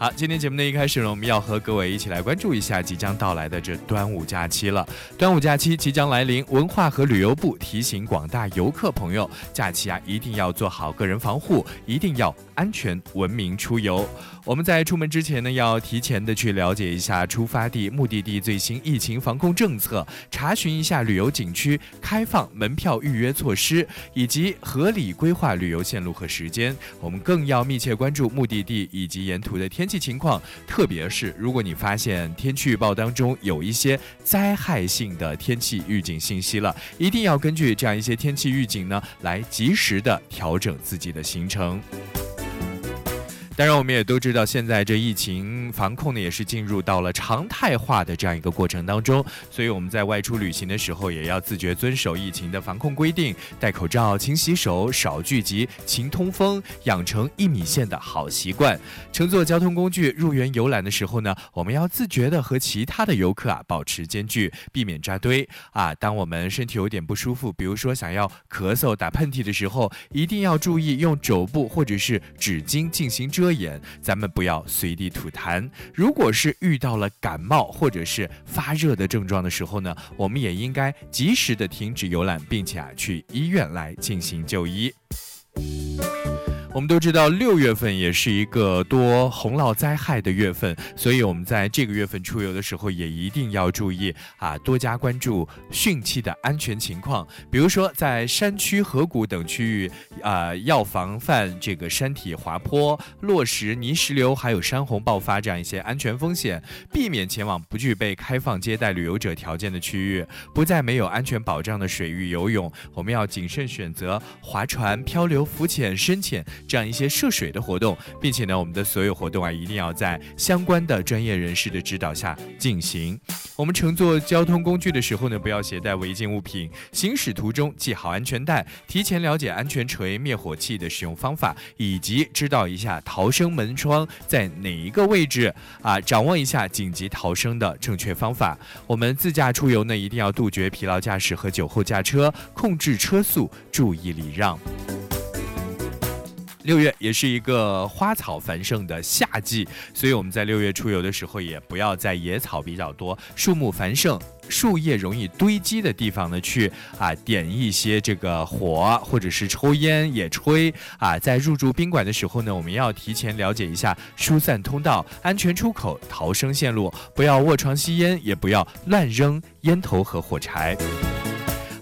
好，今天节目的一开始呢，我们要和各位一起来关注一下即将到来的这端午假期了。端午假期即将来临，文化和旅游部提醒广大游客朋友，假期啊一定要做好个人防护，一定要安全文明出游。我们在出门之前呢，要提前的去了解一下出发地、目的地最新疫情防控政策，查询一下旅游景区开放门票预约措施，以及合理规划旅游线路和时间。我们更要密切关注目的地以及沿途的天气情况，特别是如果你发现天气预报当中有一些灾害性的天气预警信息了，一定要根据这样一些天气预警呢，来及时的调整自己的行程。当然，我们也都知道，现在这疫情防控呢，也是进入到了常态化的这样一个过程当中。所以我们在外出旅行的时候，也要自觉遵守疫情的防控规定，戴口罩、勤洗手、少聚集、勤通风，养成一米线的好习惯。乘坐交通工具入园游览的时候呢，我们要自觉的和其他的游客啊保持间距，避免扎堆啊。当我们身体有点不舒服，比如说想要咳嗽、打喷嚏的时候，一定要注意用肘部或者是纸巾进行遮。眼，咱们不要随地吐痰。如果是遇到了感冒或者是发热的症状的时候呢，我们也应该及时的停止游览，并且啊去医院来进行就医。我们都知道，六月份也是一个多洪涝灾害的月份，所以我们在这个月份出游的时候，也一定要注意啊，多加关注汛期的安全情况。比如说，在山区、河谷等区域，啊，要防范这个山体滑坡、落石、泥石流，还有山洪爆发这样一些安全风险，避免前往不具备开放接待旅游者条件的区域，不在没有安全保障的水域游泳。我们要谨慎选择划船、漂流、浮潜、深潜。这样一些涉水的活动，并且呢，我们的所有活动啊，一定要在相关的专业人士的指导下进行。我们乘坐交通工具的时候呢，不要携带违禁物品。行驶途中系好安全带，提前了解安全锤、灭火器的使用方法，以及知道一下逃生门窗在哪一个位置啊，掌握一下紧急逃生的正确方法。我们自驾出游呢，一定要杜绝疲劳驾驶和酒后驾车，控制车速，注意礼让。六月也是一个花草繁盛的夏季，所以我们在六月出游的时候，也不要在野草比较多、树木繁盛、树叶容易堆积的地方呢去啊点一些这个火，或者是抽烟、野炊啊。在入住宾馆的时候呢，我们要提前了解一下疏散通道、安全出口、逃生线路，不要卧床吸烟，也不要乱扔烟头和火柴。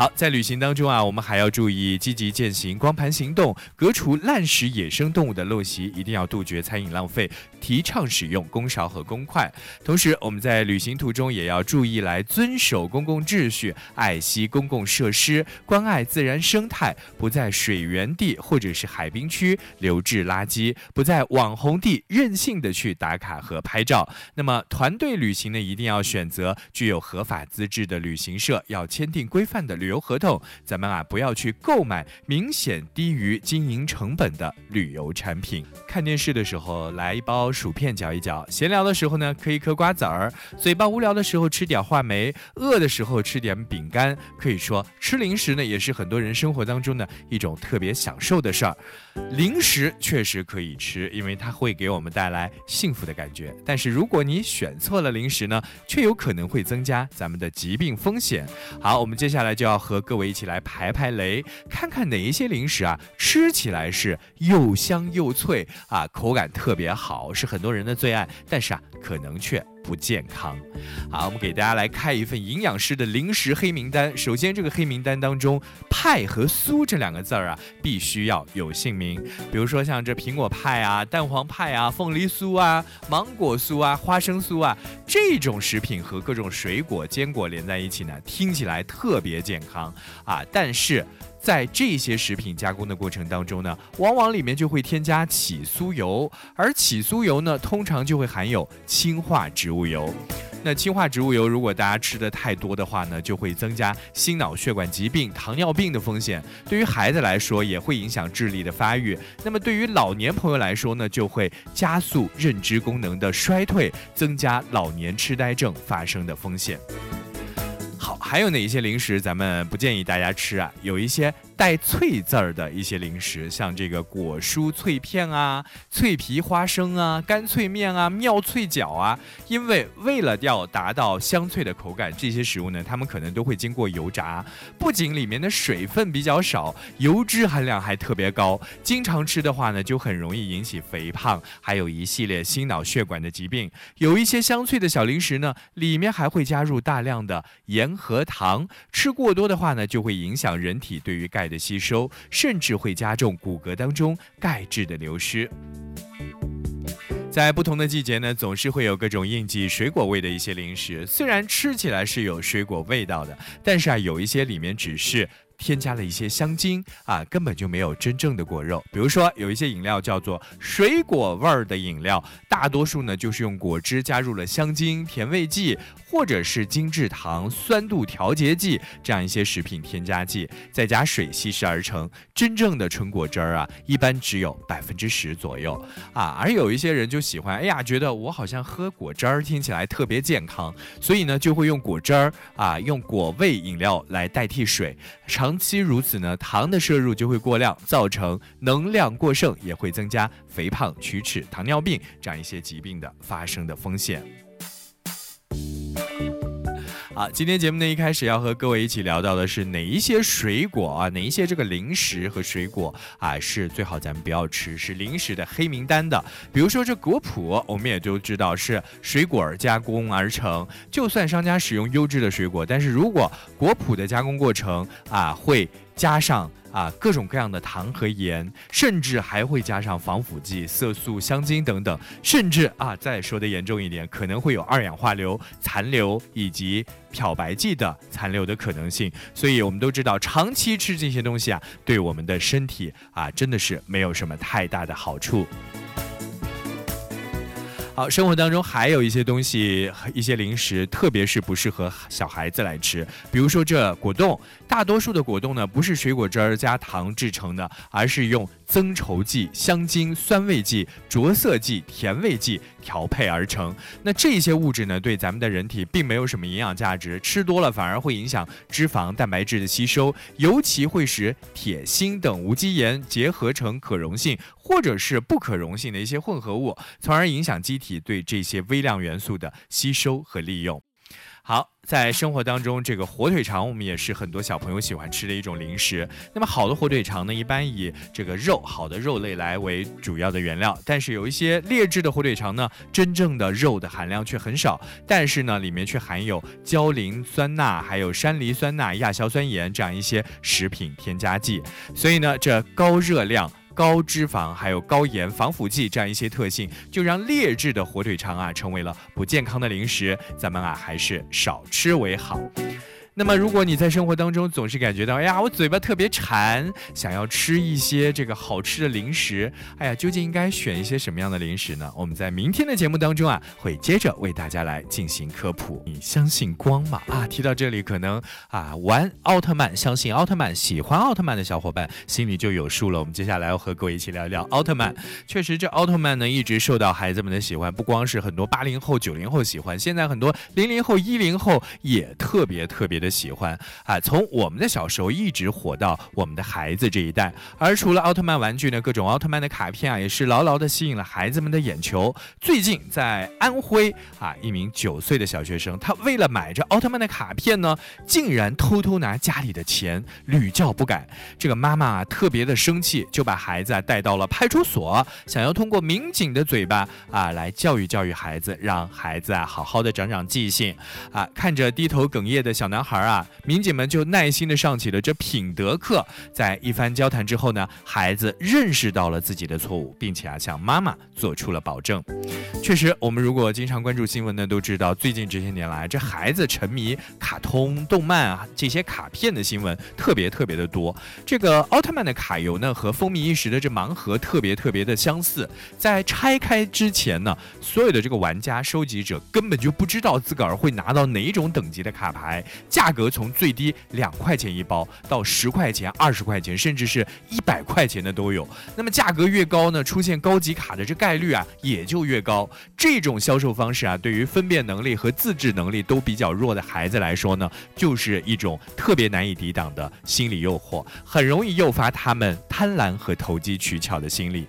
好，在旅行当中啊，我们还要注意积极践行光盘行动，革除滥食野生动物的陋习，一定要杜绝餐饮浪费，提倡使用公勺和公筷。同时，我们在旅行途中也要注意来遵守公共秩序，爱惜公共设施，关爱自然生态，不在水源地或者是海滨区留置垃圾，不在网红地任性的去打卡和拍照。那么，团队旅行呢，一定要选择具有合法资质的旅行社，要签订规范的旅。游合同，咱们啊不要去购买明显低于经营成本的旅游产品。看电视的时候来一包薯片嚼一嚼，闲聊的时候呢嗑一嗑瓜子儿，嘴巴无聊的时候吃点话梅，饿的时候吃点饼干。可以说吃零食呢也是很多人生活当中的一种特别享受的事儿。零食确实可以吃，因为它会给我们带来幸福的感觉。但是如果你选错了零食呢，却有可能会增加咱们的疾病风险。好，我们接下来就要。和各位一起来排排雷，看看哪一些零食啊，吃起来是又香又脆啊，口感特别好，是很多人的最爱，但是啊，可能却不健康。好，我们给大家来开一份营养师的零食黑名单。首先，这个黑名单当中，派和酥这两个字儿啊，必须要有姓名。比如说像这苹果派啊、蛋黄派啊、凤梨酥啊、芒果酥啊、花生酥啊这种食品和各种水果、坚果连在一起呢，听起来特别健康啊，但是。在这些食品加工的过程当中呢，往往里面就会添加起酥油，而起酥油呢，通常就会含有氢化植物油。那氢化植物油，如果大家吃的太多的话呢，就会增加心脑血管疾病、糖尿病的风险。对于孩子来说，也会影响智力的发育。那么对于老年朋友来说呢，就会加速认知功能的衰退，增加老年痴呆症发生的风险。好，还有哪一些零食咱们不建议大家吃啊？有一些。带“脆”字儿的一些零食，像这个果蔬脆片啊、脆皮花生啊、干脆面啊、妙脆角啊。因为为了要达到香脆的口感，这些食物呢，它们可能都会经过油炸，不仅里面的水分比较少，油脂含量还特别高。经常吃的话呢，就很容易引起肥胖，还有一系列心脑血管的疾病。有一些香脆的小零食呢，里面还会加入大量的盐和糖，吃过多的话呢，就会影响人体对于钙的吸收，甚至会加重骨骼当中钙质的流失。在不同的季节呢，总是会有各种应季水果味的一些零食，虽然吃起来是有水果味道的，但是啊，有一些里面只是。添加了一些香精啊，根本就没有真正的果肉。比如说，有一些饮料叫做水果味儿的饮料，大多数呢就是用果汁加入了香精、甜味剂，或者是精制糖、酸度调节剂这样一些食品添加剂，再加水稀释而成。真正的纯果汁儿啊，一般只有百分之十左右啊。而有一些人就喜欢，哎呀，觉得我好像喝果汁儿听起来特别健康，所以呢就会用果汁儿啊，用果味饮料来代替水。长长期如此呢，糖的摄入就会过量，造成能量过剩，也会增加肥胖、龋齿、糖尿病这样一些疾病的发生的风险。好，今天节目呢一开始要和各位一起聊到的是哪一些水果啊，哪一些这个零食和水果啊是最好咱们不要吃，是零食的黑名单的。比如说这果脯，我们也都知道是水果加工而成，就算商家使用优质的水果，但是如果果脯的加工过程啊会加上。啊，各种各样的糖和盐，甚至还会加上防腐剂、色素、香精等等，甚至啊，再说的严重一点，可能会有二氧化硫残留以及漂白剂的残留的可能性。所以我们都知道，长期吃这些东西啊，对我们的身体啊，真的是没有什么太大的好处。好，生活当中还有一些东西，一些零食，特别是不适合小孩子来吃。比如说这果冻，大多数的果冻呢，不是水果汁儿加糖制成的，而是用。增稠剂、香精、酸味剂、着色剂、甜味剂调配而成。那这些物质呢，对咱们的人体并没有什么营养价值，吃多了反而会影响脂肪、蛋白质的吸收，尤其会使铁、锌等无机盐结合成可溶性或者是不可溶性的一些混合物，从而影响机体对这些微量元素的吸收和利用。好，在生活当中，这个火腿肠我们也是很多小朋友喜欢吃的一种零食。那么好的火腿肠呢，一般以这个肉好的肉类来为主要的原料，但是有一些劣质的火腿肠呢，真正的肉的含量却很少，但是呢，里面却含有焦磷酸钠、还有山梨酸钠、亚硝酸盐这样一些食品添加剂，所以呢，这高热量。高脂肪还有高盐、防腐剂这样一些特性，就让劣质的火腿肠啊成为了不健康的零食。咱们啊还是少吃为好。那么，如果你在生活当中总是感觉到，哎呀，我嘴巴特别馋，想要吃一些这个好吃的零食，哎呀，究竟应该选一些什么样的零食呢？我们在明天的节目当中啊，会接着为大家来进行科普。你相信光吗？啊，提到这里，可能啊，玩奥特曼、相信奥特曼、喜欢奥特曼的小伙伴心里就有数了。我们接下来要和各位一起聊一聊奥特曼。确实，这奥特曼呢，一直受到孩子们的喜欢，不光是很多八零后、九零后喜欢，现在很多零零后、一零后也特别特别。的喜欢啊，从我们的小时候一直火到我们的孩子这一代。而除了奥特曼玩具呢，各种奥特曼的卡片啊，也是牢牢的吸引了孩子们的眼球。最近在安徽啊，一名九岁的小学生，他为了买这奥特曼的卡片呢，竟然偷偷拿家里的钱，屡教不改。这个妈妈啊，特别的生气，就把孩子啊带到了派出所，想要通过民警的嘴巴啊来教育教育孩子，让孩子啊好好的长长记性啊。看着低头哽咽的小男孩。孩啊，民警们就耐心的上起了这品德课。在一番交谈之后呢，孩子认识到了自己的错误，并且啊向妈妈做出了保证。确实，我们如果经常关注新闻呢，都知道最近这些年来，这孩子沉迷卡通、动漫啊这些卡片的新闻特别特别的多。这个奥特曼的卡游呢，和风靡一时的这盲盒特别特别的相似。在拆开之前呢，所有的这个玩家、收集者根本就不知道自个儿会拿到哪一种等级的卡牌。价格从最低两块钱一包到十块钱、二十块钱，甚至是一百块钱的都有。那么价格越高呢，出现高级卡的这概率啊也就越高。这种销售方式啊，对于分辨能力和自制能力都比较弱的孩子来说呢，就是一种特别难以抵挡的心理诱惑，很容易诱发他们贪婪和投机取巧的心理。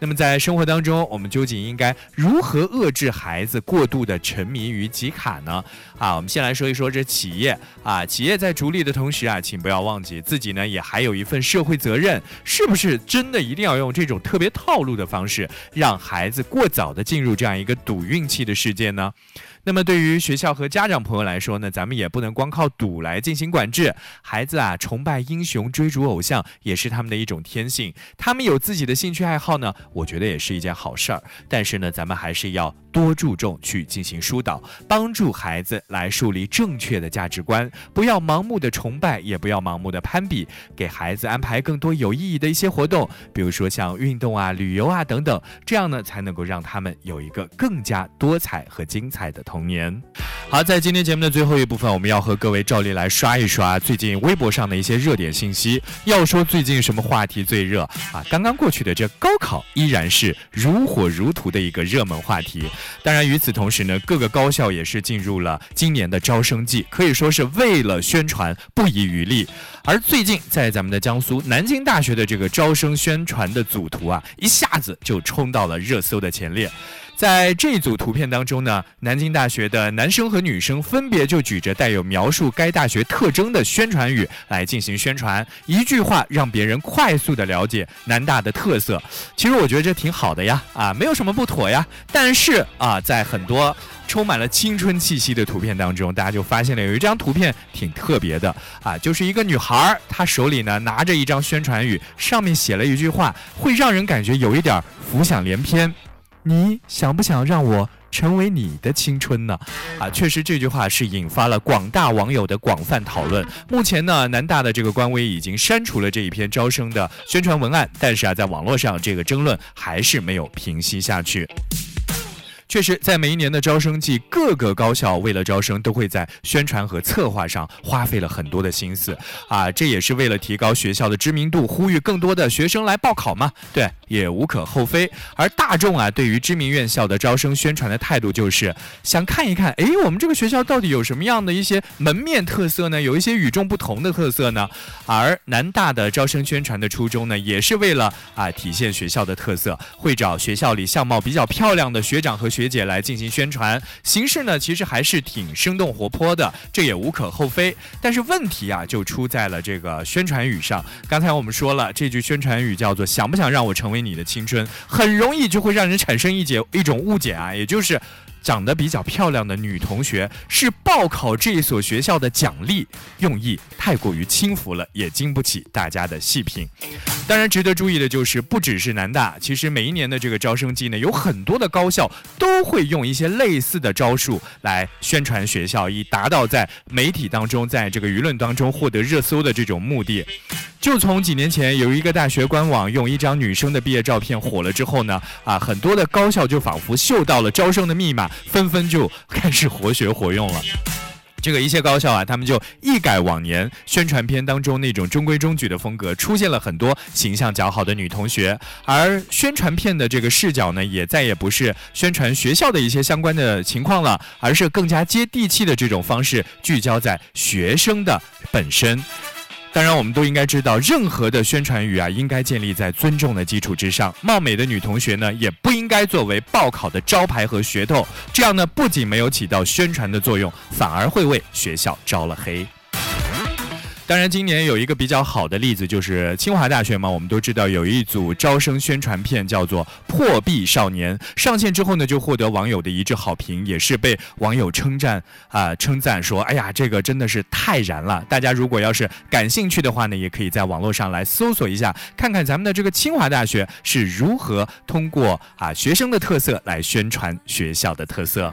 那么在生活当中，我们究竟应该如何遏制孩子过度的沉迷于集卡呢？啊，我们先来说一说这企业啊，企业在逐利的同时啊，请不要忘记自己呢也还有一份社会责任，是不是真的一定要用这种特别套路的方式，让孩子过早的进入这样一个赌运气的世界呢？那么对于学校和家长朋友来说呢，咱们也不能光靠赌来进行管制。孩子啊，崇拜英雄、追逐偶像，也是他们的一种天性。他们有自己的兴趣爱好呢，我觉得也是一件好事儿。但是呢，咱们还是要多注重去进行疏导，帮助孩子来树立正确的价值观，不要盲目的崇拜，也不要盲目的攀比，给孩子安排更多有意义的一些活动，比如说像运动啊、旅游啊等等，这样呢，才能够让他们有一个更加多彩和精彩的。童年，好，在今天节目的最后一部分，我们要和各位照例来刷一刷最近微博上的一些热点信息。要说最近什么话题最热啊？刚刚过去的这高考依然是如火如荼的一个热门话题。当然，与此同时呢，各个高校也是进入了今年的招生季，可以说是为了宣传不遗余力。而最近在咱们的江苏南京大学的这个招生宣传的组图啊，一下子就冲到了热搜的前列。在这组图片当中呢，南京大学的男生和女生分别就举着带有描述该大学特征的宣传语来进行宣传，一句话让别人快速的了解南大的特色。其实我觉得这挺好的呀，啊，没有什么不妥呀。但是啊，在很多充满了青春气息的图片当中，大家就发现了有一张图片挺特别的啊，就是一个女孩，她手里呢拿着一张宣传语，上面写了一句话，会让人感觉有一点浮想联翩。你想不想让我成为你的青春呢？啊，确实这句话是引发了广大网友的广泛讨论。目前呢，南大的这个官微已经删除了这一篇招生的宣传文案，但是啊，在网络上这个争论还是没有平息下去。确实，在每一年的招生季，各个高校为了招生，都会在宣传和策划上花费了很多的心思啊！这也是为了提高学校的知名度，呼吁更多的学生来报考嘛？对，也无可厚非。而大众啊，对于知名院校的招生宣传的态度，就是想看一看，哎，我们这个学校到底有什么样的一些门面特色呢？有一些与众不同的特色呢？而南大的招生宣传的初衷呢，也是为了啊，体现学校的特色，会找学校里相貌比较漂亮的学长和学。学姐来进行宣传，形式呢其实还是挺生动活泼的，这也无可厚非。但是问题啊就出在了这个宣传语上。刚才我们说了，这句宣传语叫做“想不想让我成为你的青春”，很容易就会让人产生一解一种误解啊，也就是。长得比较漂亮的女同学是报考这一所学校的奖励，用意太过于轻浮了，也经不起大家的细品。当然，值得注意的就是，不只是南大，其实每一年的这个招生季呢，有很多的高校都会用一些类似的招数来宣传学校，以达到在媒体当中，在这个舆论当中获得热搜的这种目的。就从几年前有一个大学官网用一张女生的毕业照片火了之后呢，啊，很多的高校就仿佛嗅到了招生的密码，纷纷就开始活学活用了。这个一些高校啊，他们就一改往年宣传片当中那种中规中矩的风格，出现了很多形象较好的女同学，而宣传片的这个视角呢，也再也不是宣传学校的一些相关的情况了，而是更加接地气的这种方式，聚焦在学生的本身。当然，我们都应该知道，任何的宣传语啊，应该建立在尊重的基础之上。貌美的女同学呢，也不应该作为报考的招牌和噱头。这样呢，不仅没有起到宣传的作用，反而会为学校招了黑。当然，今年有一个比较好的例子，就是清华大学嘛。我们都知道有一组招生宣传片叫做《破壁少年》，上线之后呢，就获得网友的一致好评，也是被网友称赞啊，称赞说：“哎呀，这个真的是太燃了！”大家如果要是感兴趣的话呢，也可以在网络上来搜索一下，看看咱们的这个清华大学是如何通过啊学生的特色来宣传学校的特色。